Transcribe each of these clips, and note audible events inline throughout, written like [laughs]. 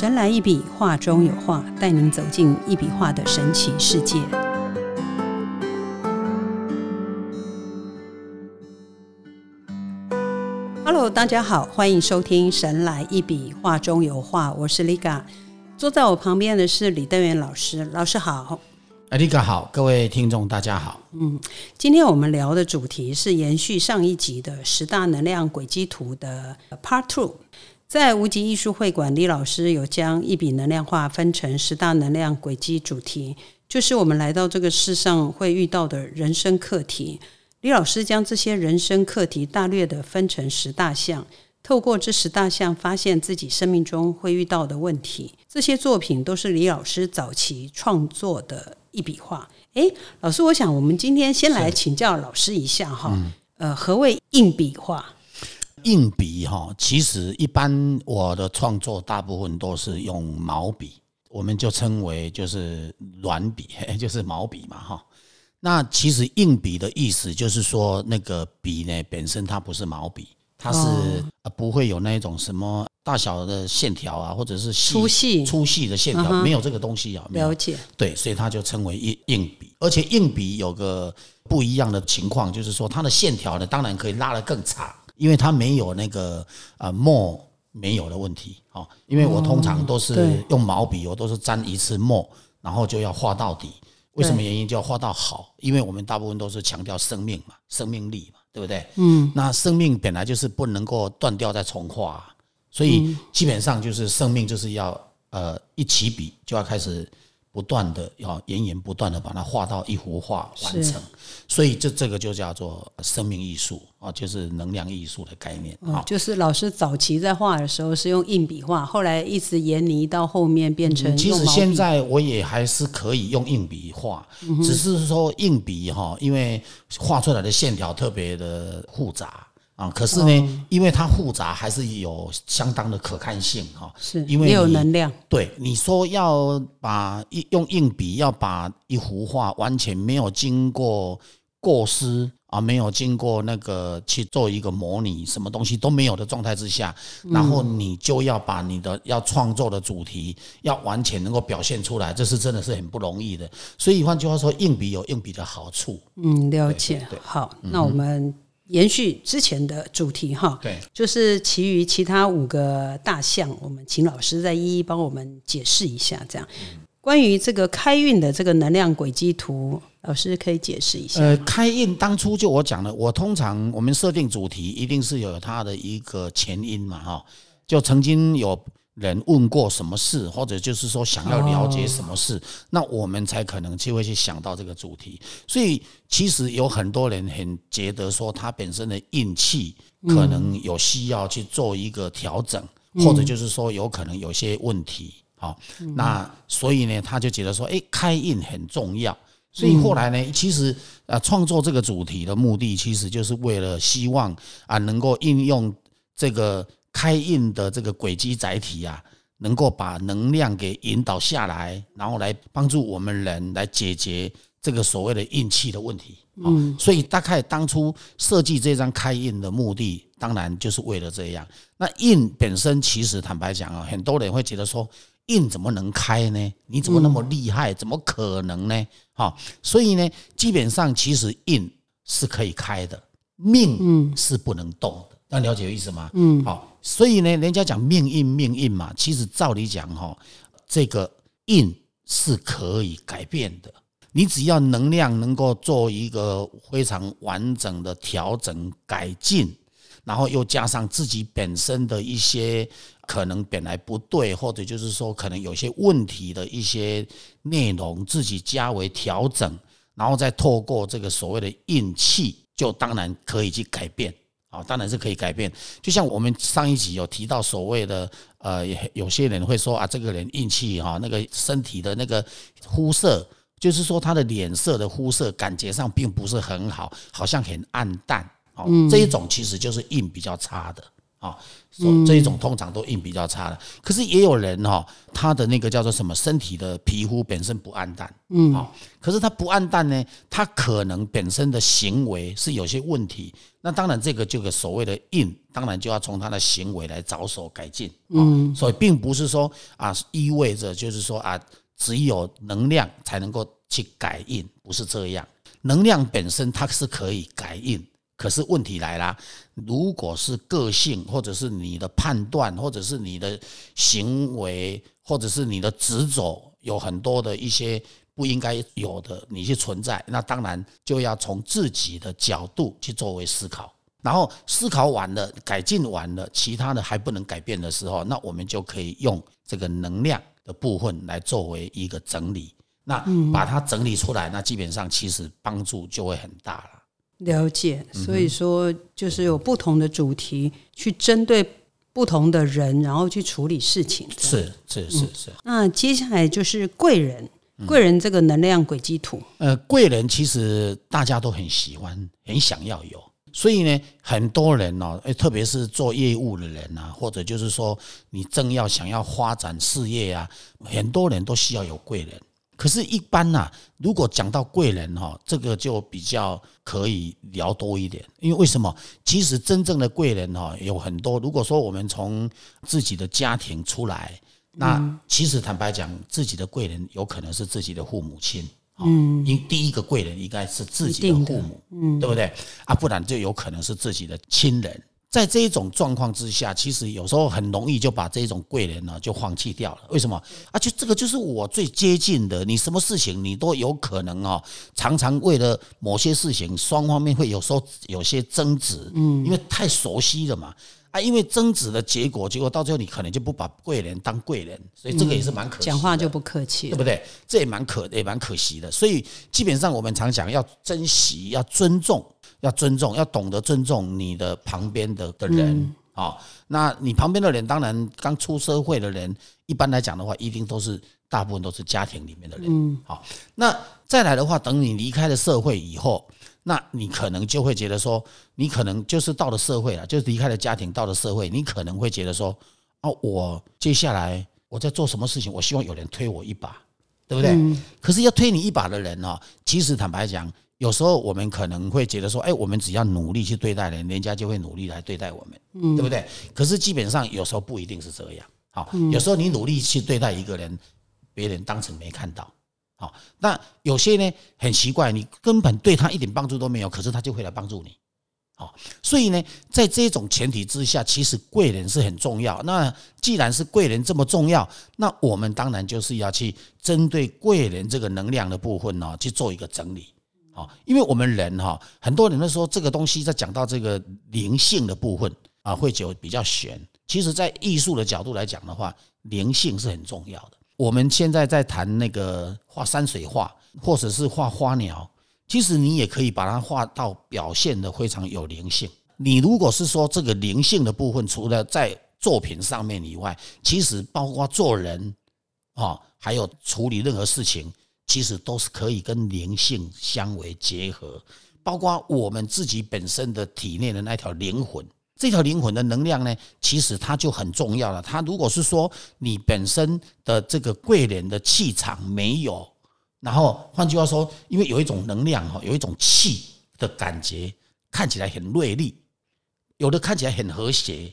神来一笔，画中有画，带您走进一笔画的神奇世界。Hello，大家好，欢迎收听《神来一笔，画中有画》，我是 Liga。坐在我旁边的是李登元老师，老师好。哎，Liga 好，各位听众大家好。嗯，今天我们聊的主题是延续上一集的十大能量轨迹图的 Part Two。在无极艺术会馆，李老师有将一笔能量画分成十大能量轨迹主题，就是我们来到这个世上会遇到的人生课题。李老师将这些人生课题大略的分成十大项，透过这十大项，发现自己生命中会遇到的问题。这些作品都是李老师早期创作的一笔画。诶，老师，我想我们今天先来请教老师一下哈，呃，何谓硬笔画？硬笔哈，其实一般我的创作大部分都是用毛笔，我们就称为就是软笔，[laughs] 就是毛笔嘛哈。那其实硬笔的意思就是说，那个笔呢本身它不是毛笔，它是不会有那种什么大小的线条啊，或者是粗细粗细的线条，没有这个东西啊。了解。对，所以它就称为硬硬笔，而且硬笔有个不一样的情况，就是说它的线条呢，当然可以拉得更长。因为它没有那个呃墨没有的问题，哦，因为我通常都是用毛笔，我都是沾一次墨，然后就要画到底。为什么原因就要画到好？因为我们大部分都是强调生命嘛，生命力嘛，对不对？嗯，那生命本来就是不能够断掉再重画，所以基本上就是生命就是要呃一起笔就要开始。不断的要源源不断的把它画到一幅画完成，所以这这个就叫做生命艺术啊，就是能量艺术的概念啊。就是老师早期在画的时候是用硬笔画，后来一直沿泥到后面变成。其实现在我也还是可以用硬笔画，只是说硬笔哈，因为画出来的线条特别的复杂。啊，可是呢，因为它复杂，还是有相当的可看性哈。是，因为有能量。对，你说要把一用硬笔要把一幅画完全没有经过构思啊，没有经过那个去做一个模拟，什么东西都没有的状态之下，然后你就要把你的要创作的主题要完全能够表现出来，这是真的是很不容易的。所以换句话说，硬笔有硬笔的好处。嗯，了解。好，那我们。延续之前的主题哈，对，就是其余其他五个大项，我们请老师再一一帮我们解释一下。这样，关于这个开运的这个能量轨迹图，老师可以解释一下。呃，开运当初就我讲了，我通常我们设定主题一定是有它的一个前因嘛，哈，就曾经有。人问过什么事，或者就是说想要了解什么事，那我们才可能就会去想到这个主题。所以其实有很多人很觉得说他本身的运气可能有需要去做一个调整，或者就是说有可能有些问题。好，那所以呢，他就觉得说，哎，开运很重要。所以后来呢，其实啊，创作这个主题的目的，其实就是为了希望啊，能够应用这个。开印的这个轨迹载体啊，能够把能量给引导下来，然后来帮助我们人来解决这个所谓的运气的问题。嗯，所以大概当初设计这张开印的目的，当然就是为了这样。那印本身其实坦白讲啊，很多人会觉得说，印怎么能开呢？你怎么那么厉害？怎么可能呢？哈，所以呢，基本上其实印是可以开的，命是不能动的。那了解意思吗？嗯，好。所以呢，人家讲命运，命运嘛，其实照理讲哈，这个运是可以改变的。你只要能量能够做一个非常完整的调整改进，然后又加上自己本身的一些可能本来不对，或者就是说可能有些问题的一些内容，自己加为调整，然后再透过这个所谓的运气，就当然可以去改变。啊，当然是可以改变。就像我们上一集有提到所谓的，呃，有些人会说啊，这个人运气哈，那个身体的那个肤色，就是说他的脸色的肤色感觉上并不是很好，好像很暗淡。哦，这一种其实就是运比较差的。啊，所以这一种通常都硬比较差的。可是也有人哈，他的那个叫做什么，身体的皮肤本身不暗淡，嗯，好，可是他不暗淡呢，他可能本身的行为是有些问题。那当然，这个这个所谓的硬，当然就要从他的行为来着手改进。嗯，所以并不是说啊，意味着就是说啊，只有能量才能够去改硬，不是这样。能量本身它是可以改硬，可是问题来了，如果是个性，或者是你的判断，或者是你的行为，或者是你的执着，有很多的一些。不应该有的，你去存在，那当然就要从自己的角度去作为思考，然后思考完了，改进完了，其他的还不能改变的时候，那我们就可以用这个能量的部分来作为一个整理，那把它整理出来，那基本上其实帮助就会很大了。了解，所以说就是有不同的主题去针对不同的人，然后去处理事情。是是是是。那接下来就是贵人。贵人这个能量轨迹图，呃，贵人其实大家都很喜欢，很想要有，所以呢，很多人哦，特别是做业务的人啊，或者就是说你正要想要发展事业啊，很多人都需要有贵人。可是，一般呐，如果讲到贵人哈，这个就比较可以聊多一点，因为为什么？其实真正的贵人哈有很多。如果说我们从自己的家庭出来。那其实坦白讲，自己的贵人有可能是自己的父母亲，嗯，因第一个贵人应该是自己的父母，嗯，对不对？啊，不然就有可能是自己的亲人。在这一种状况之下，其实有时候很容易就把这种贵人呢就放弃掉了。为什么？啊，就这个就是我最接近的，你什么事情你都有可能哦，常常为了某些事情，双方面会有时候有些争执，嗯，因为太熟悉了嘛。啊，因为争执的结果，结果到最后你可能就不把贵人当贵人，所以这个也是蛮可惜。讲话就不客气，对不对？这也蛮可也蛮可惜的。所以基本上我们常讲要珍惜、要尊重、要尊重、要懂得尊重你的旁边的的人啊。那你旁边的人，当然刚出社会的人，一般来讲的话，一定都是大部分都是家庭里面的人。嗯，好。那再来的话，等你离开了社会以后。那你可能就会觉得说，你可能就是到了社会了，就是离开了家庭，到了社会，你可能会觉得说，哦，我接下来我在做什么事情，我希望有人推我一把，对不对？可是要推你一把的人呢，其实坦白讲，有时候我们可能会觉得说，哎，我们只要努力去对待人，人家就会努力来对待我们，对不对？可是基本上有时候不一定是这样，好，有时候你努力去对待一个人，别人当成没看到。好，那有些呢很奇怪，你根本对他一点帮助都没有，可是他就会来帮助你。好，所以呢，在这种前提之下，其实贵人是很重要。那既然是贵人这么重要，那我们当然就是要去针对贵人这个能量的部分呢，去做一个整理。好，因为我们人哈，很多人都说这个东西在讲到这个灵性的部分啊，会就比较玄。其实，在艺术的角度来讲的话，灵性是很重要的。我们现在在谈那个画山水画，或者是画花鸟，其实你也可以把它画到表现的非常有灵性。你如果是说这个灵性的部分，除了在作品上面以外，其实包括做人啊，还有处理任何事情，其实都是可以跟灵性相为结合。包括我们自己本身的体内的那条灵魂。这条灵魂的能量呢，其实它就很重要了。它如果是说你本身的这个贵人的气场没有，然后换句话说，因为有一种能量哈，有一种气的感觉，看起来很锐利，有的看起来很和谐，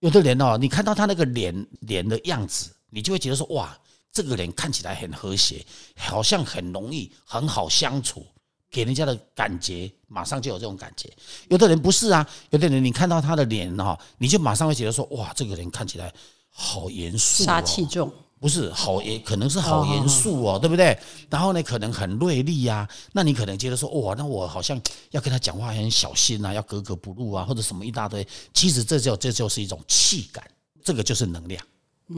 有的人哦，你看到他那个脸脸的样子，你就会觉得说哇，这个人看起来很和谐，好像很容易很好相处。给人家的感觉，马上就有这种感觉。有的人不是啊，有的人你看到他的脸哈，你就马上会觉得说，哇，这个人看起来好严肃，杀气重。不是好严可能是好严肃哦，对不对？然后呢，可能很锐利呀。那你可能觉得说，哇，那我好像要跟他讲话很小心啊，要格格不入啊，或者什么一大堆。其实这就这就是一种气感，这个就是能量，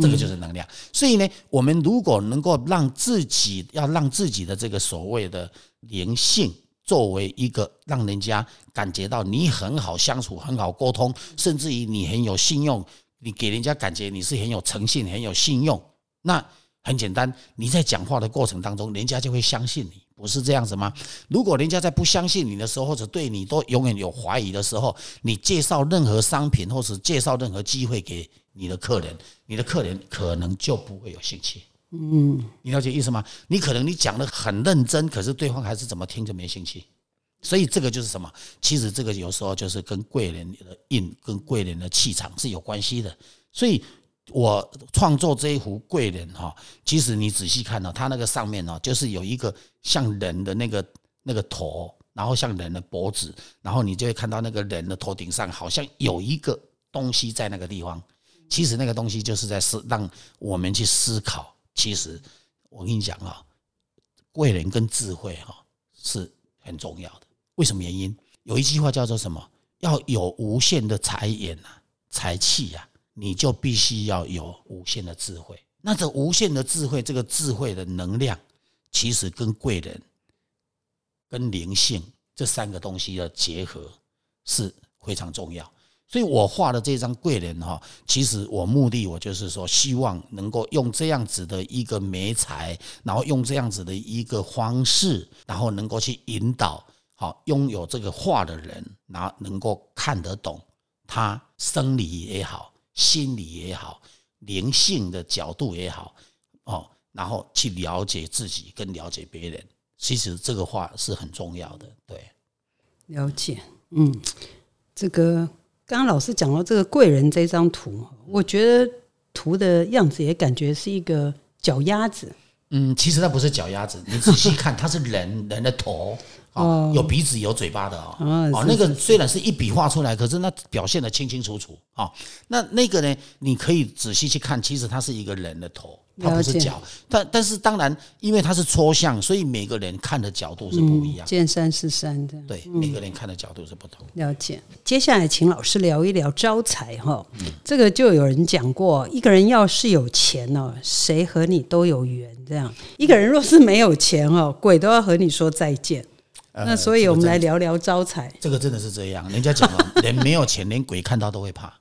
这个就是能量。所以呢，我们如果能够让自己要让自己的这个所谓的。灵性作为一个让人家感觉到你很好相处、很好沟通，甚至于你很有信用，你给人家感觉你是很有诚信、很有信用。那很简单，你在讲话的过程当中，人家就会相信你，不是这样子吗？如果人家在不相信你的时候，或者对你都永远有怀疑的时候，你介绍任何商品或是介绍任何机会给你的客人，你的客人可能就不会有兴趣。嗯，你了解意思吗？你可能你讲的很认真，可是对方还是怎么听着没兴趣。所以这个就是什么？其实这个有时候就是跟贵人的印、跟贵人的气场是有关系的。所以我创作这一幅贵人哈，其实你仔细看呢，它那个上面呢，就是有一个像人的那个那个头，然后像人的脖子，然后你就会看到那个人的头顶上好像有一个东西在那个地方。其实那个东西就是在思让我们去思考。其实我跟你讲啊，贵人跟智慧哈是很重要的。为什么原因？有一句话叫做什么？要有无限的财眼啊，财气呀，你就必须要有无限的智慧。那这无限的智慧，这个智慧的能量，其实跟贵人、跟灵性这三个东西的结合是非常重要。所以我画的这张贵人哈，其实我目的我就是说，希望能够用这样子的一个媒材，然后用这样子的一个方式，然后能够去引导。好，拥有这个画的人，然后能够看得懂他生理也好，心理也好，灵性的角度也好，哦，然后去了解自己跟了解别人，其实这个话是很重要的。对，了解，嗯，这个刚刚老师讲到这个贵人这张图，我觉得图的样子也感觉是一个脚丫子。嗯，其实它不是脚丫子，你仔细看，它是人人的头。哦，有鼻子有嘴巴的哦，哦，那个虽然是一笔画出来，可是那表现的清清楚楚啊。那那个呢，你可以仔细去看，其实它是一个人的头。它不是脚，但但是当然，因为它是抽象，所以每个人看的角度是不一样。见山是山的，对，每个人看的角度是不同。了解。接下来，请老师聊一聊招财哈。这个就有人讲过，一个人要是有钱哦，谁和你都有缘。这样，一个人若是没有钱哦，鬼都要和你说再见。那所以我们来聊聊招财。这个真的是这样，人家讲了，人没有钱，连鬼看到都会怕。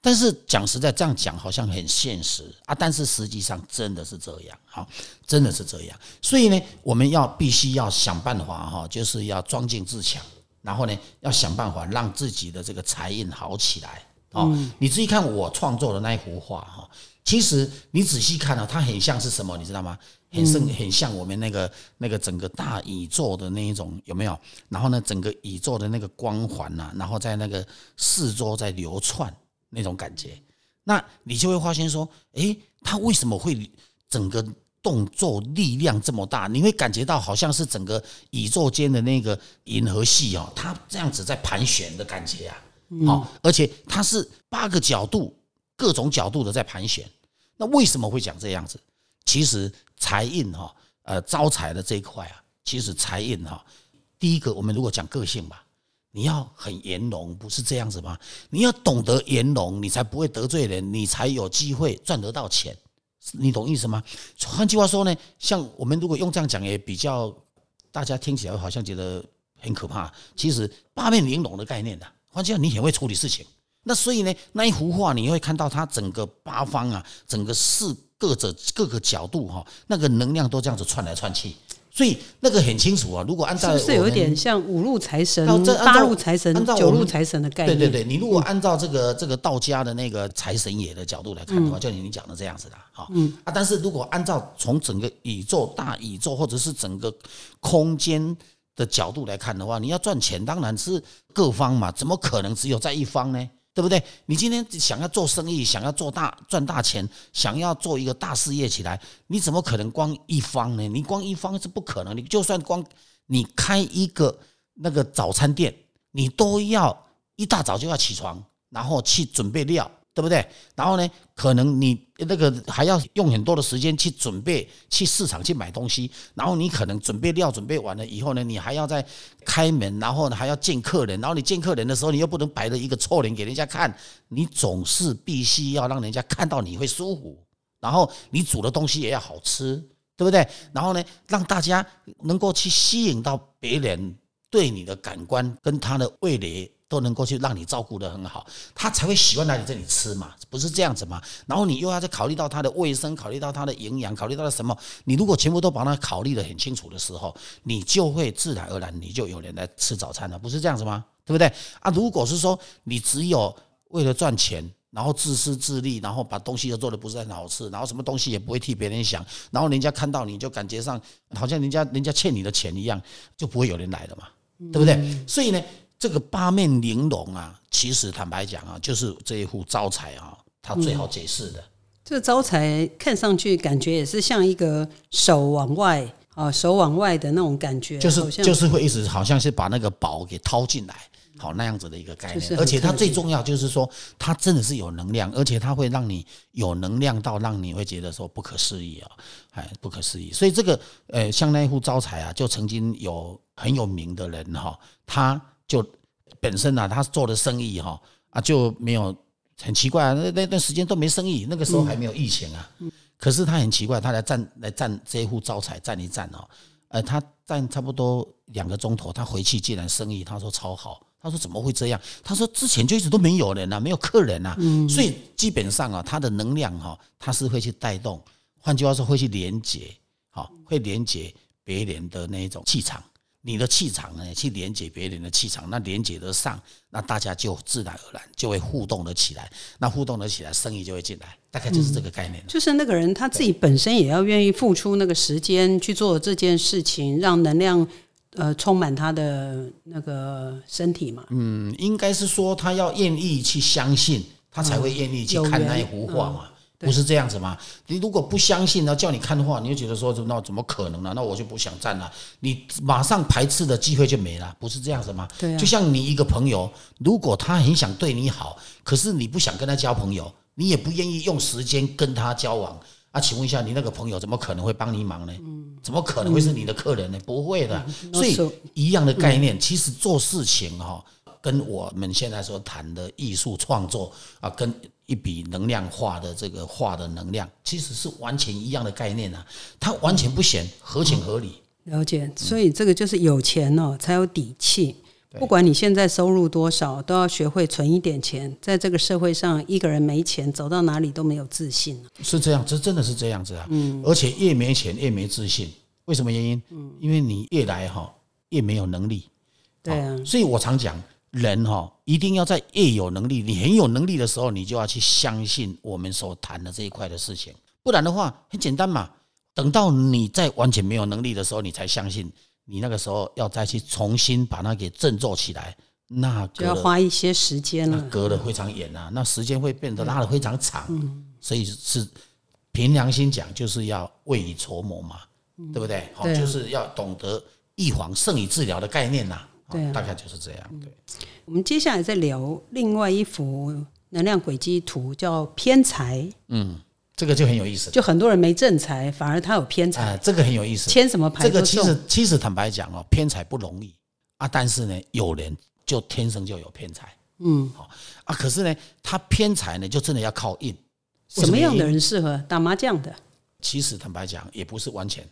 但是讲实在，这样讲好像很现实啊，但是实际上真的是这样，好，真的是这样。所以呢，我们要必须要想办法哈，就是要装进自强，然后呢，要想办法让自己的这个财运好起来。哦，你自己看我创作的那一幅画哈，其实你仔细看啊，它很像是什么，你知道吗？很像很像我们那个那个整个大宇宙的那一种有没有？然后呢，整个宇宙的那个光环呐，然后在那个四周在流窜。那种感觉，那你就会发现说，诶，它为什么会整个动作力量这么大？你会感觉到好像是整个宇宙间的那个银河系哦，它这样子在盘旋的感觉啊，好，而且它是八个角度，各种角度的在盘旋。那为什么会讲这样子？其实财运哈，呃，招财的这一块啊，其实财运哈，第一个我们如果讲个性吧。你要很圆融，不是这样子吗？你要懂得圆融，你才不会得罪人，你才有机会赚得到钱。你懂意思吗？换句话说呢，像我们如果用这样讲，也比较大家听起来好像觉得很可怕。其实八面玲珑的概念呢，换句话，你很会处理事情。那所以呢，那一幅画你会看到它整个八方啊，整个四各者各个角度哈，那个能量都这样子窜来窜去。所以那个很清楚啊，如果按照是不是有一点像五路财神、八路财神、九路财神的概念？对对对，你如果按照这个这个道家的那个财神爷的角度来看的话，就你讲的这样子的，哈，嗯啊，但是如果按照从整个宇宙大宇宙或者是整个空间的角度来看的话，你要赚钱当然是各方嘛，怎么可能只有在一方呢？对不对？你今天想要做生意，想要做大赚大钱，想要做一个大事业起来，你怎么可能光一方呢？你光一方是不可能。你就算光你开一个那个早餐店，你都要一大早就要起床，然后去准备料。对不对？然后呢，可能你那个还要用很多的时间去准备，去市场去买东西。然后你可能准备料准备完了以后呢，你还要再开门，然后呢还要见客人。然后你见客人的时候，你又不能摆着一个臭脸给人家看，你总是必须要让人家看到你会舒服。然后你煮的东西也要好吃，对不对？然后呢，让大家能够去吸引到别人对你的感官跟他的味蕾。都能够去让你照顾得很好，他才会喜欢来你这里吃嘛，不是这样子吗？然后你又要再考虑到他的卫生，考虑到他的营养，考虑到什么？你如果全部都把它考虑得很清楚的时候，你就会自然而然你就有人来吃早餐了，不是这样子吗？对不对啊？如果是说你只有为了赚钱，然后自私自利，然后把东西都做的不是很好吃，然后什么东西也不会替别人想，然后人家看到你就感觉上好像人家人家欠你的钱一样，就不会有人来了嘛，对不对？所以呢，这个八面玲珑啊，其实坦白讲啊，就是这一副招财啊，它最好解释的。这招财看上去感觉也是像一个手往外啊，手往外的那种感觉，就是就是会一直好像是把那个宝给掏进来。好那样子的一个概念，而且它最重要就是说，它真的是有能量，而且它会让你有能量到让你会觉得说不可思议啊，哎，不可思议。所以这个呃，像那一户招财啊，就曾经有很有名的人哈，他就本身啊，他做的生意哈啊就没有很奇怪啊，那那段时间都没生意，那个时候还没有疫情啊。可是他很奇怪，他来站来站这一户招财站一站哦，呃，他站差不多两个钟头，他回去竟然生意他说超好。他说：“怎么会这样？”他说：“之前就一直都没有人啊，没有客人啊，所以基本上啊，他的能量哈，他是会去带动，换句话说，会去连接，好，会连接别人的那一种气场。你的气场呢，去连接别人的气场，那连接得上，那大家就自然而然就会互动得起来。那互动得起来，生意就会进来，大概就是这个概念。就是那个人他自己本身也要愿意付出那个时间去做这件事情，让能量。”呃，充满他的那个身体嘛？嗯，应该是说他要愿意去相信，他才会愿意去看那一幅画嘛，不是这样子吗？你如果不相信呢，叫你看的话，你就觉得说，那怎么可能呢？那我就不想站了，你马上排斥的机会就没了，不是这样子吗？对，就像你一个朋友，如果他很想对你好，可是你不想跟他交朋友，你也不愿意用时间跟他交往。啊，请问一下，你那个朋友怎么可能会帮你忙呢？怎么可能会是你的客人呢？不会的。所以一样的概念，其实做事情哈，跟我们现在所谈的艺术创作啊，跟一笔能量化的这个化的能量，其实是完全一样的概念啊。它完全不显合情合理。了解，所以这个就是有钱哦，才有底气。不管你现在收入多少，都要学会存一点钱。在这个社会上，一个人没钱，走到哪里都没有自信。是这样，这真的是这样子啊。嗯。而且越没钱越没自信，为什么原因？嗯，因为你越来哈越没有能力。对啊。所以我常讲，人哈一定要在越有能力、你很有能力的时候，你就要去相信我们所谈的这一块的事情。不然的话，很简单嘛。等到你在完全没有能力的时候，你才相信。你那个时候要再去重新把它给振作起来，那就要花一些时间了，隔得非常远啊，那时间会变得拉得非常长，所以是凭良心讲，就是要未雨绸缪嘛，对不对？好，就是要懂得预防胜于治疗的概念呐，对，大概就是这样。对，我们接下来再聊另外一幅能量轨迹图，叫偏财。嗯。这个就很有意思，就很多人没正财，反而他有偏财。这个很有意思，签什么牌？这个其实其实坦白讲哦，偏财不容易啊。但是呢，有人就天生就有偏财，嗯，好啊。可是呢，他偏财呢，就真的要靠运。什么样的人适合打麻将的？其实坦白讲，也不是完全，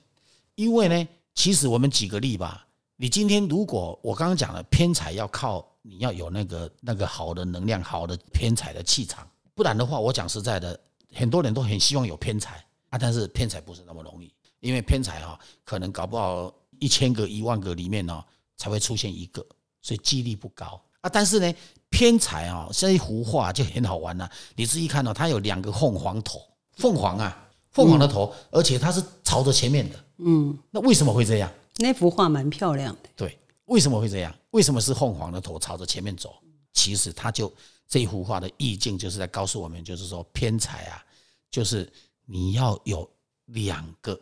因为呢，其实我们举个例吧。你今天如果我刚刚讲了偏财要靠你要有那个那个好的能量、好的偏财的气场，不然的话，我讲实在的。很多人都很希望有偏财啊，但是偏财不是那么容易，因为偏财哈，可能搞不好一千个、一万个里面呢才会出现一个，所以几率不高啊。但是呢，偏财啊，这一幅画就很好玩了。你自己看到，它有两个凤凰头，凤凰啊，凤凰的头，而且它是朝着前面的。嗯，那为什么会这样？那幅画蛮漂亮的。对，为什么会这样？为什么是凤凰的头朝着前面走？其实它就。这幅画的意境就是在告诉我们，就是说偏财啊，就是你要有两个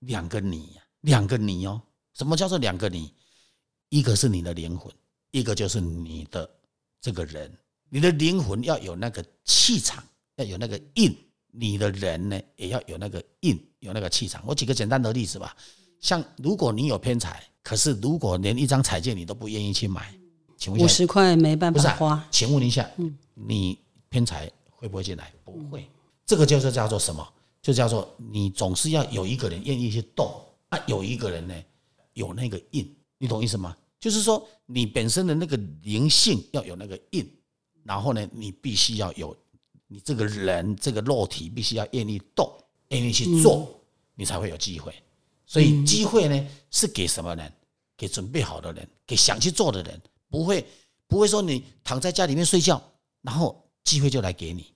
两个你，两个你哦。什么叫做两个你？一个是你的灵魂，一个就是你的这个人。你的灵魂要有那个气场，要有那个印；你的人呢，也要有那个印，有那个气场。我举个简单的例子吧，像如果你有偏财，可是如果连一张彩券你都不愿意去买。请问五十块没办法花，请问一下，你偏财会不会进来？不会，这个就是叫做什么？就叫做你总是要有一个人愿意去动啊，有一个人呢有那个印，你懂意思吗？就是说你本身的那个灵性要有那个印，然后呢，你必须要有你这个人这个肉体必须要愿意动，愿意去做，你才会有机会。所以机会呢是给什么人？给准备好的人，给想去做的人，不会不会说你躺在家里面睡觉，然后机会就来给你，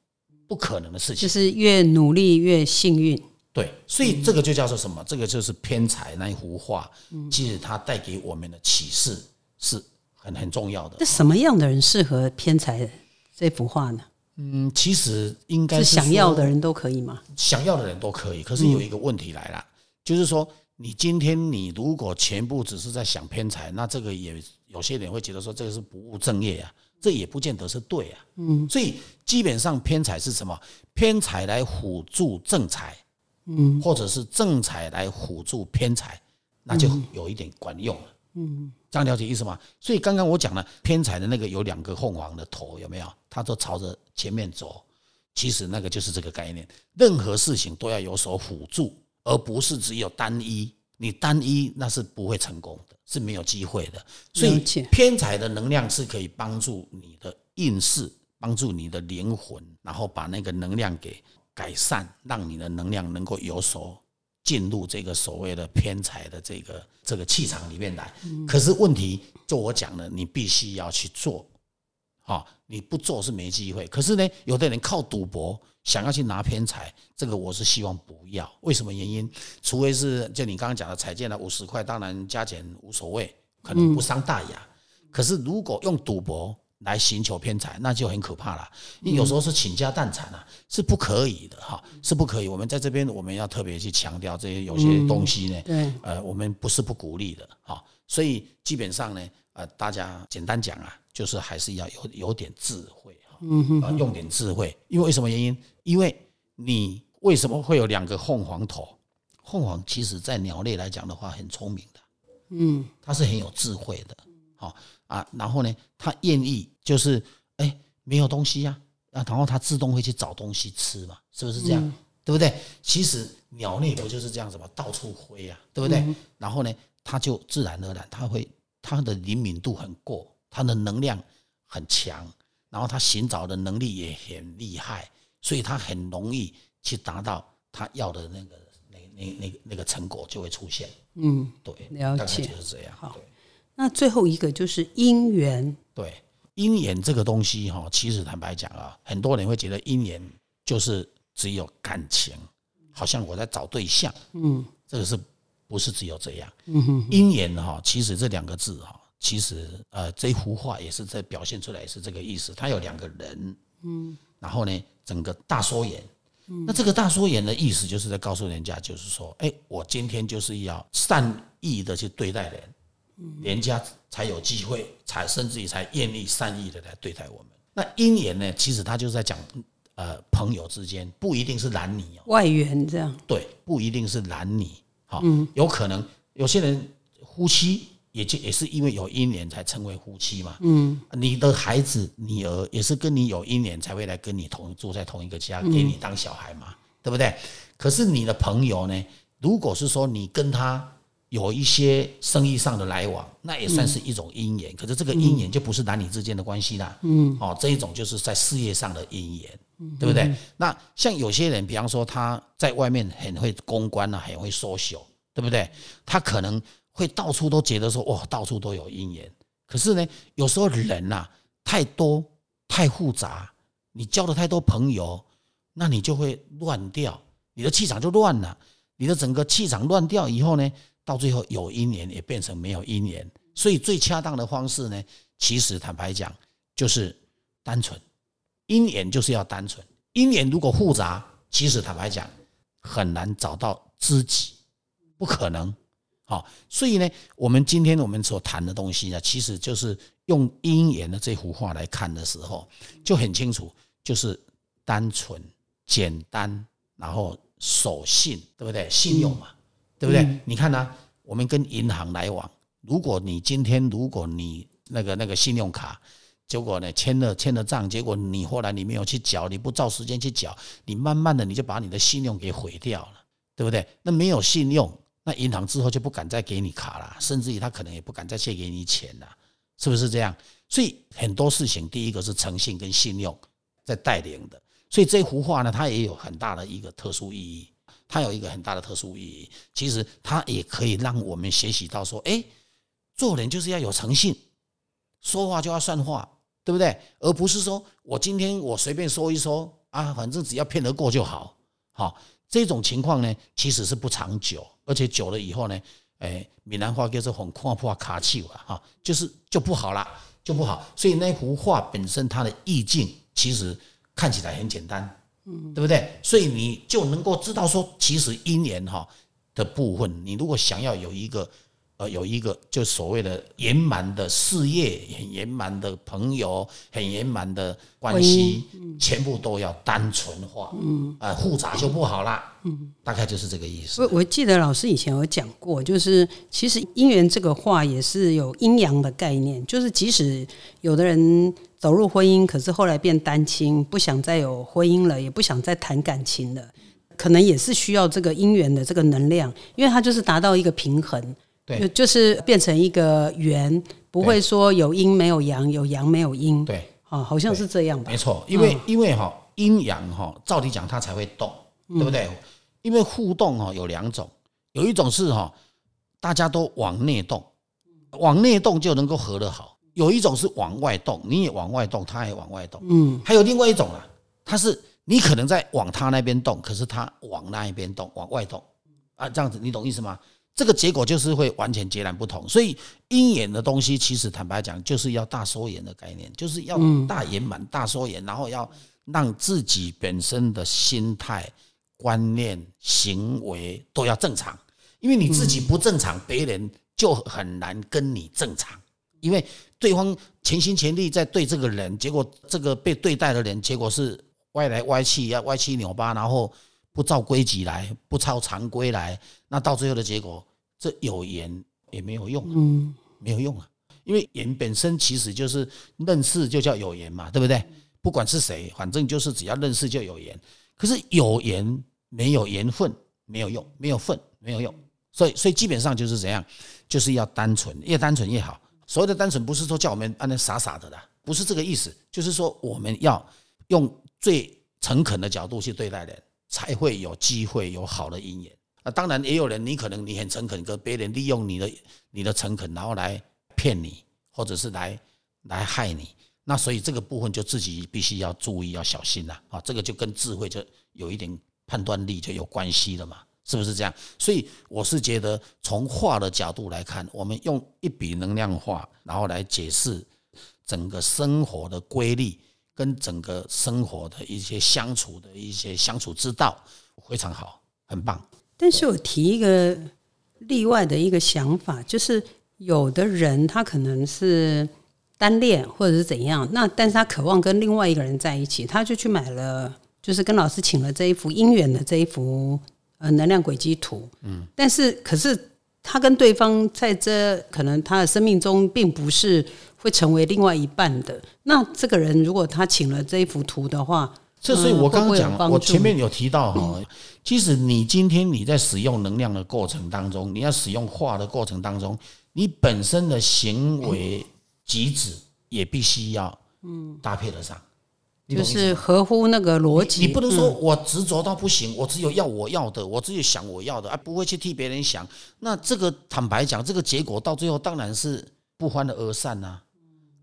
不可能的事情。就是越努力越幸运。对，所以这个就叫做什么？这个就是偏财那一幅画，其实它带给我们的启示是很很重要的那。什么样的人适合偏财这幅画呢？嗯，其实应该是是想要的人都可以吗？想要的人都可以，可是有一个问题来了，就是说你今天你如果全部只是在想偏财，那这个也有些人会觉得说这个是不务正业啊，这也不见得是对啊。嗯，所以基本上偏财是什么？偏财来辅助正财，嗯，或者是正财来辅助偏财，那就有一点管用了。嗯，这样了解意思吗？所以刚刚我讲了偏财的那个有两个凤凰的头，有没有？它都朝着前面走。其实那个就是这个概念，任何事情都要有所辅助，而不是只有单一。你单一那是不会成功的，是没有机会的。所以偏财的能量是可以帮助你的运势，帮助你的灵魂，然后把那个能量给改善，让你的能量能够有所进入这个所谓的偏财的这个这个气场里面来。可是问题，就我讲的，你必须要去做，啊、你不做是没机会。可是呢，有的人靠赌博想要去拿偏财，这个我是希望不要。为什么原因？除非是就你刚刚讲的彩券了五十块，当然加减无所谓，可能不伤大雅。可是如果用赌博来寻求偏财，那就很可怕了。你有时候是倾家荡产啊，是不可以的哈，是不可以。我们在这边我们要特别去强调这些有些东西呢，对，呃，我们不是不鼓励的哈。所以基本上呢，呃，大家简单讲啊，就是还是要有有点智慧哈，嗯哼，用点智慧。因为为什么原因？因为你为什么会有两个凤凰头？凤凰其实在鸟类来讲的话，很聪明的。嗯，它是很有智慧的，好、啊，然后呢，它愿意就是哎没有东西呀、啊，然后它自动会去找东西吃嘛，是不是这样？对不对？其实鸟类不就是这样子嘛，到处飞呀、对不对？然后呢，它就自然而然，它会它的灵敏度很过，它的能量很强，然后他寻找的能力也很厉害，所以他很容易去达到他要的那个那那那个那个成果就会出现。嗯，对，了解就是这样。好那最后一个就是姻缘，对，姻缘这个东西哈，其实坦白讲啊，很多人会觉得姻缘就是只有感情，好像我在找对象，嗯这个是不是只有这样？嗯哼，姻缘哈，其实这两个字哈，其实呃，这幅画也是在表现出来是这个意思。它有两个人，嗯，然后呢，整个大缩眼。那这个大缩眼的意思，就是在告诉人家，就是说，哎，我今天就是要善意的去对待人，人家才有机会，才甚至于才愿意善意的来对待我们。那姻缘呢，其实他就是在讲，呃，朋友之间不一定是男女哦，外缘这样，对，不一定是男女，好、有可能有些人夫妻也就也是因为有姻缘才成为夫妻嘛，嗯，你的孩子女儿也是跟你有姻缘才会来跟你同住在同一个家，给你当小孩嘛，对不对？可是你的朋友呢，如果是说你跟他有一些生意上的来往，那也算是一种姻缘。可是这个姻缘就不是男女之间的关系啦，嗯，哦，这一种就是在事业上的姻缘，对不对？那像有些人，比方说他在外面很会公关啊，很会 social，对不对？他可能会到处都觉得说，哇，到处都有姻缘。可是呢，有时候人呐、太多太复杂，你交了太多朋友，那你就会乱掉，你的气场就乱了。你的整个气场乱掉以后呢，到最后有姻缘也变成没有姻缘。所以最恰当的方式呢，其实坦白讲就是单纯，姻缘就是要单纯。姻缘如果复杂，其实坦白讲很难找到知己，不可能。好，所以呢，我们今天我们所谈的东西呢，其实就是用姻缘的这幅画来看的时候，就很清楚，就是单纯、简单，然后守信，对不对？信用嘛，对不对？你看呢、我们跟银行来往，如果你今天如果你那个那个信用卡，结果呢签了签了账，结果你后来你没有去缴，你不照时间去缴，你慢慢的你就把你的信用给毁掉了，对不对？那没有信用，那银行之后就不敢再给你卡了，甚至于他可能也不敢再借给你钱了，是不是这样？所以很多事情，第一个是诚信跟信用在带领的。所以这幅画呢，它也有很大的一个特殊意义，它有一个很大的特殊意义。其实它也可以让我们学习到说，哎，做人就是要有诚信，说话就要算话，对不对？而不是说我今天我随便说一说啊，反正只要骗得过就好，好。这种情况呢，其实是不长久，而且久了以后呢，哎，闽南话叫做“很看破卡气”了哈，就是就不好了，就不好。所以那幅画本身它的意境其实看起来很简单，嗯，对不对？所以你就能够知道说，其实姻缘哈的部分，你如果想要有一个。呃，有一个就所谓的圆满的事业，很圆满的朋友，很圆满的关系，全部都要单纯化，嗯，呃，复杂就不好啦，嗯，大概就是这个意思。我我记得老师以前有讲过，就是其实姻缘这个话也是有阴阳的概念，就是即使有的人走入婚姻，可是后来变单亲，不想再有婚姻了，也不想再谈感情了，可能也是需要这个姻缘的这个能量，因为它就是达到一个平衡。对，就是变成一个圆，不会说有阴没有阳，有阳没有阴。对，哦，好像是这样吧？没错，因为因为哈阴阳哈，照理讲它才会动，对不对？因为互动哈有两种，有一种是哈大家都往内动，往内动就能够合得好；有一种是往外动，你也往外动，他也往外动。嗯，还有另外一种啊，它是你可能在往他那边动，可是他往那一边动，往外动啊，这样子你懂意思吗？这个结果就是会完全截然不同，所以鹰眼的东西其实坦白讲就是要大缩眼的概念，就是要大圆满、大缩眼，然后要让自己本身的心态、观念、行为都要正常，因为你自己不正常，别人就很难跟你正常，因为对方全心全力在对这个人，结果这个被对待的人，结果是歪来歪去，要歪七扭八，然后不照规矩来，不照常规来，那到最后的结果。这有缘也没有用，嗯，没有用啊，因为缘本身其实就是认识就叫有缘嘛，对不对？不管是谁，反正就是只要认识就有缘。可是有缘没有缘分没有用，没有份没有用。所以，所以基本上就是怎样，就是要单纯，越单纯越好。所谓的单纯，不是说叫我们按那傻傻的啦，不是这个意思，就是说我们要用最诚恳的角度去对待人，才会有机会有好的姻缘。当然也有人，你可能你很诚恳，跟别人利用你的你的诚恳，然后来骗你，或者是来来害你。那所以这个部分就自己必须要注意，要小心了啊！这个就跟智慧就有一点判断力就有关系了嘛，是不是这样？所以我是觉得从画的角度来看，我们用一笔能量画，然后来解释整个生活的规律跟整个生活的一些相处的一些相处之道，非常好，很棒。但是我提一个例外的一个想法，就是有的人他可能是单恋或者是怎样，那但是他渴望跟另外一个人在一起，他就去买了，就是跟老师请了这一幅姻缘的这一幅呃能量轨迹图。嗯，但是可是他跟对方在这可能他的生命中并不是会成为另外一半的。那这个人如果他请了这一幅图的话，这所以我刚刚讲，我前面有提到哈，即使你今天你在使用能量的过程当中，你要使用化的过程当中，你本身的行为举止也必须要嗯搭配得上，就是合乎那个逻辑。你不能说我执着到不行，我只有要我要的，我只有想我要的，而不会去替别人想。那这个坦白讲，这个结果到最后当然是不欢而散呐。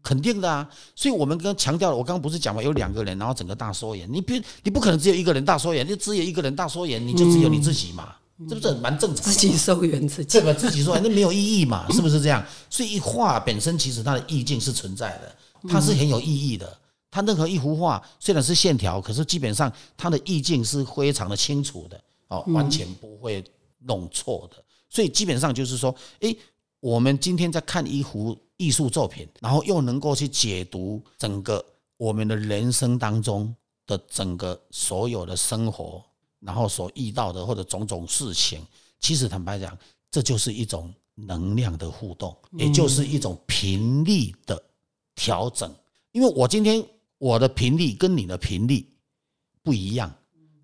肯定的啊，所以我们刚强调了，我刚刚不是讲嘛，有两个人，然后整个大缩眼，你不你不可能只有一个人大缩眼，就只有一个人大缩眼，你就只有你自己嘛，是不是蛮正常？自己收圆自己，对吧？自己说那没有意义嘛，是不是这样？所以一画本身其实它的意境是存在的，它是很有意义的。它任何一幅画虽然是线条，可是基本上它的意境是非常的清楚的哦，完全不会弄错的。所以基本上就是说，诶，我们今天在看一幅。艺术作品，然后又能够去解读整个我们的人生当中的整个所有的生活，然后所遇到的或者种种事情，其实坦白讲，这就是一种能量的互动，也就是一种频率的调整。因为我今天我的频率跟你的频率不一样，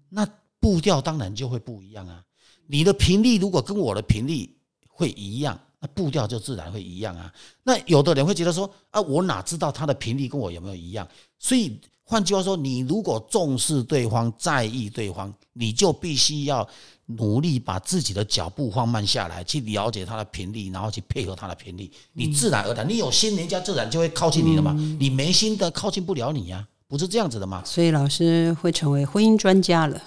那步调当然就会不一样啊。你的频率如果跟我的频率会一样，那步调就自然会一样啊。那有的人会觉得说啊，我哪知道他的频率跟我有没有一样？所以换句话说，你如果重视对方、在意对方，你就必须要努力把自己的脚步放慢下来，去了解他的频率，然后去配合他的频率。你自然而然，你有心，人家自然就会靠近你了嘛。你没心的，靠近不了你呀，不是这样子的嘛？所以老师会成为婚姻专家了。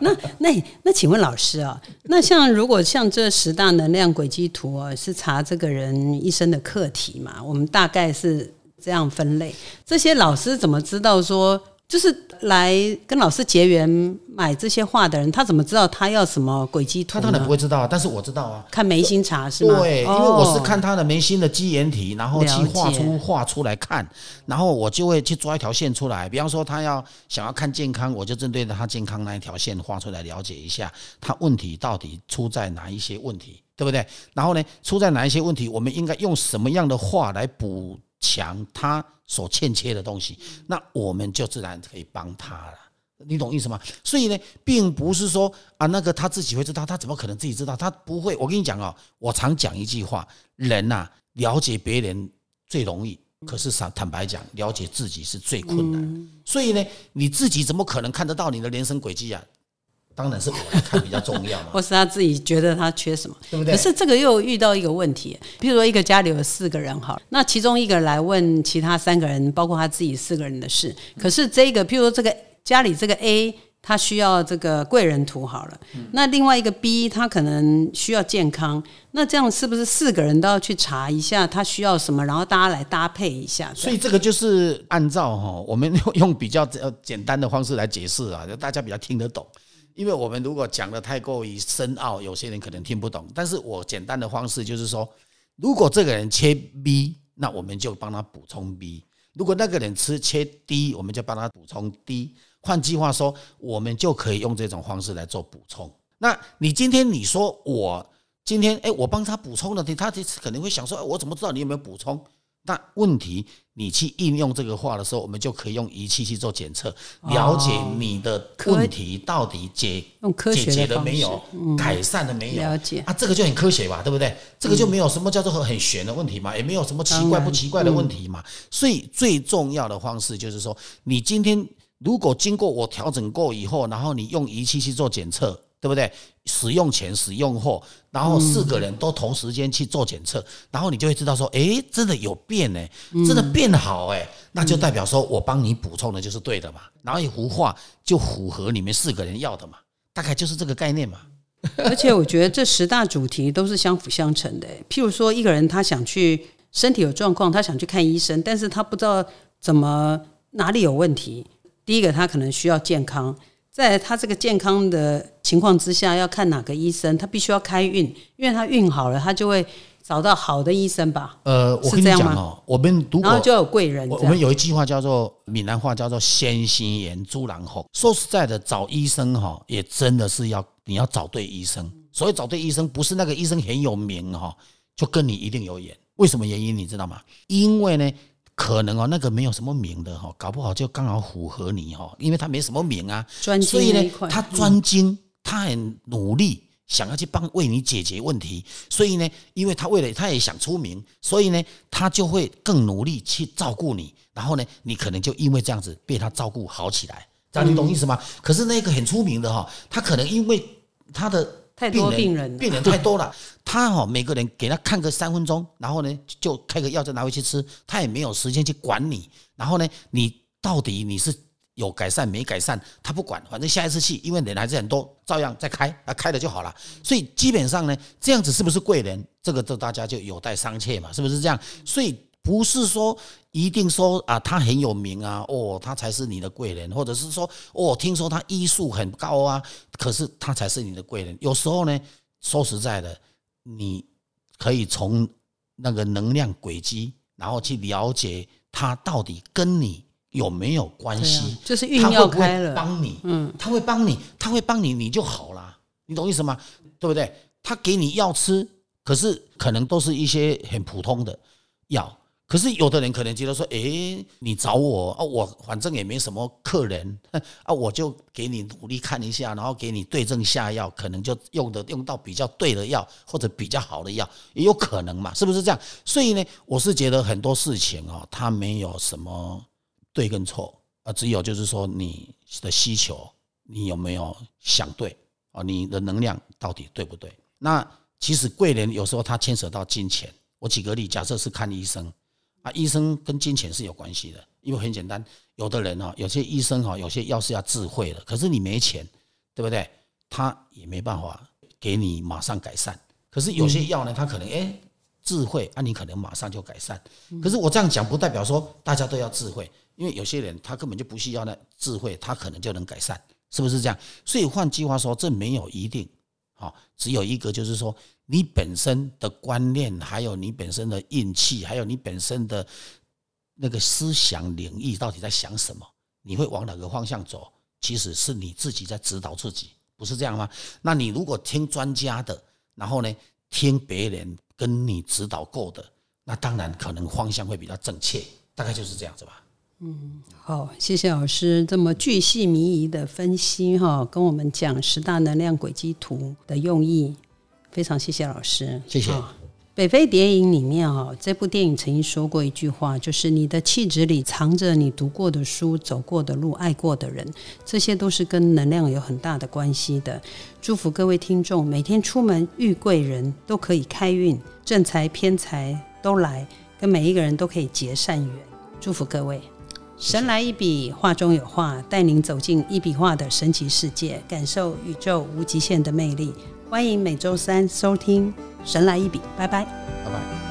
那 [laughs] 那那，请问老师啊，那像如果像这十大能量轨迹图啊，是查这个人一生的课题嘛？我们大概是这样分类。这些老师怎么知道说？就是来跟老师结缘买这些画的人，他怎么知道他要什么轨迹图？他当然不会知道，但是我知道啊。看眉心茶是吗？对，因为我是看他的眉心的基岩体，然后去画出画出来看，然后我就会去抓一条线出来。比方说他要想要看健康，我就针对着他健康那一条线画出来，了解一下他问题到底出在哪一些问题，对不对？然后呢，出在哪一些问题，我们应该用什么样的话来补？强他所欠缺的东西，那我们就自然可以帮他了。你懂意思吗？所以呢，并不是说啊，那个他自己会知道，他怎么可能自己知道？他不会。我跟你讲哦，我常讲一句话：人呐，了解别人最容易，可是坦坦白讲，了解自己是最困难。所以呢，你自己怎么可能看得到你的人生轨迹啊？当然是我来看比较重要嘛，[laughs] 或是他自己觉得他缺什么，对不对？可是这个又遇到一个问题，比如说一个家里有四个人，好，那其中一个来问其他三个人，包括他自己四个人的事。可是这个，譬如说这个家里这个 A，他需要这个贵人图好了，那另外一个 B，他可能需要健康，那这样是不是四个人都要去查一下他需要什么，然后大家来搭配一下？所以这个就是按照哈，我们用用比较呃简单的方式来解释啊，就大家比较听得懂。因为我们如果讲的太过于深奥，有些人可能听不懂。但是我简单的方式就是说，如果这个人缺 B，那我们就帮他补充 B；如果那个人吃缺 D，我们就帮他补充 D。换句话说，我们就可以用这种方式来做补充。那你今天你说我今天哎，我帮他补充了，他他可能会想说，我怎么知道你有没有补充？那问题，你去应用这个话的时候，我们就可以用仪器去做检测，了解你的问题到底解解决了没有，改善了没有？了解啊，这个就很科学吧，对不对？这个就没有什么叫做很玄的问题嘛，也没有什么奇怪不奇怪的问题嘛。所以最重要的方式就是说，你今天如果经过我调整过以后，然后你用仪器去做检测。对不对？使用前、使用后，然后四个人都同时间去做检测，然后你就会知道说，哎，真的有变呢，真的变好哎，那就代表说我帮你补充的就是对的嘛，然后一幅画就符合你们四个人要的嘛，大概就是这个概念嘛。[laughs] 而且我觉得这十大主题都是相辅相成的。譬如说，一个人他想去身体有状况，他想去看医生，但是他不知道怎么哪里有问题。第一个，他可能需要健康。在他这个健康的情况之下，要看哪个医生，他必须要开运，因为他运好了，他就会找到好的医生吧。呃，我跟你讲哦，我们如果就有贵人，我们有一句话叫做闽南话叫做“先心言猪狼后”。说实在的，找医生哈，也真的是要你要找对医生。所以找对医生，不是那个医生很有名哈，就跟你一定有缘。为什么原因你知道吗？因为呢。可能哦，那个没有什么名的哈，搞不好就刚好符合你哈，因为他没什么名啊，所以呢，他专精，他很努力，想要去帮为你解决问题，所以呢，因为他为了他也想出名，所以呢，他就会更努力去照顾你，然后呢，你可能就因为这样子被他照顾好起来，这样你懂意思吗？可是那个很出名的哈，他可能因为他的。太多病人，病人太多了。他哈每个人给他看个三分钟，然后呢就开个药再拿回去吃，他也没有时间去管你。然后呢，你到底你是有改善没改善，他不管，反正下一次去，因为人还是很多，照样再开啊，开了就好了。所以基本上呢，这样子是不是贵人？这个这大家就有待商榷嘛，是不是这样？所以。不是说一定说啊，他很有名啊，哦，他才是你的贵人，或者是说哦，听说他医术很高啊，可是他才是你的贵人。有时候呢，说实在的，你可以从那个能量轨迹，然后去了解他到底跟你有没有关系，就是运要开了，帮你，嗯，他会帮你，他会帮你，你就好了，你懂意思吗？对不对？他给你药吃，可是可能都是一些很普通的药。可是有的人可能觉得说，诶，你找我啊，我反正也没什么客人 [laughs] 啊，我就给你努力看一下，然后给你对症下药，可能就用的用到比较对的药或者比较好的药，也有可能嘛，是不是这样？所以呢，我是觉得很多事情啊，它没有什么对跟错啊，只有就是说你的需求，你有没有想对啊？你的能量到底对不对？那其实贵人有时候他牵扯到金钱。我举个例，假设是看医生啊，医生跟金钱是有关系的，因为很简单，有的人哈，有些医生哈，有些药是要智慧的，可是你没钱，对不对？他也没办法给你马上改善。可是有些药呢，他可能哎智慧啊，你可能马上就改善。可是我这样讲不代表说大家都要智慧，因为有些人他根本就不需要那智慧，他可能就能改善，是不是这样？所以换句话说，这没有一定，好，只有一个就是说。你本身的观念，还有你本身的运气，还有你本身的那个思想领域，到底在想什么？你会往哪个方向走？其实是你自己在指导自己，不是这样吗？那你如果听专家的，然后呢，听别人跟你指导过的，那当然可能方向会比较正确，大概就是这样子吧。嗯，好，谢谢老师这么巨细靡遗的分析哈，跟我们讲十大能量轨迹图的用意。非常谢谢老师，谢谢。北非谍影里面哦，这部电影曾经说过一句话，就是你的气质里藏着你读过的书、走过的路、爱过的人，这些都是跟能量有很大的关系的。祝福各位听众，每天出门遇贵人都可以开运，正财偏财都来，跟每一个人都可以结善缘。祝福各位，神来一笔，画中有画，带您走进一笔画的神奇世界，感受宇宙无极限的魅力。欢迎每周三收听《神来一笔》，拜拜，拜拜。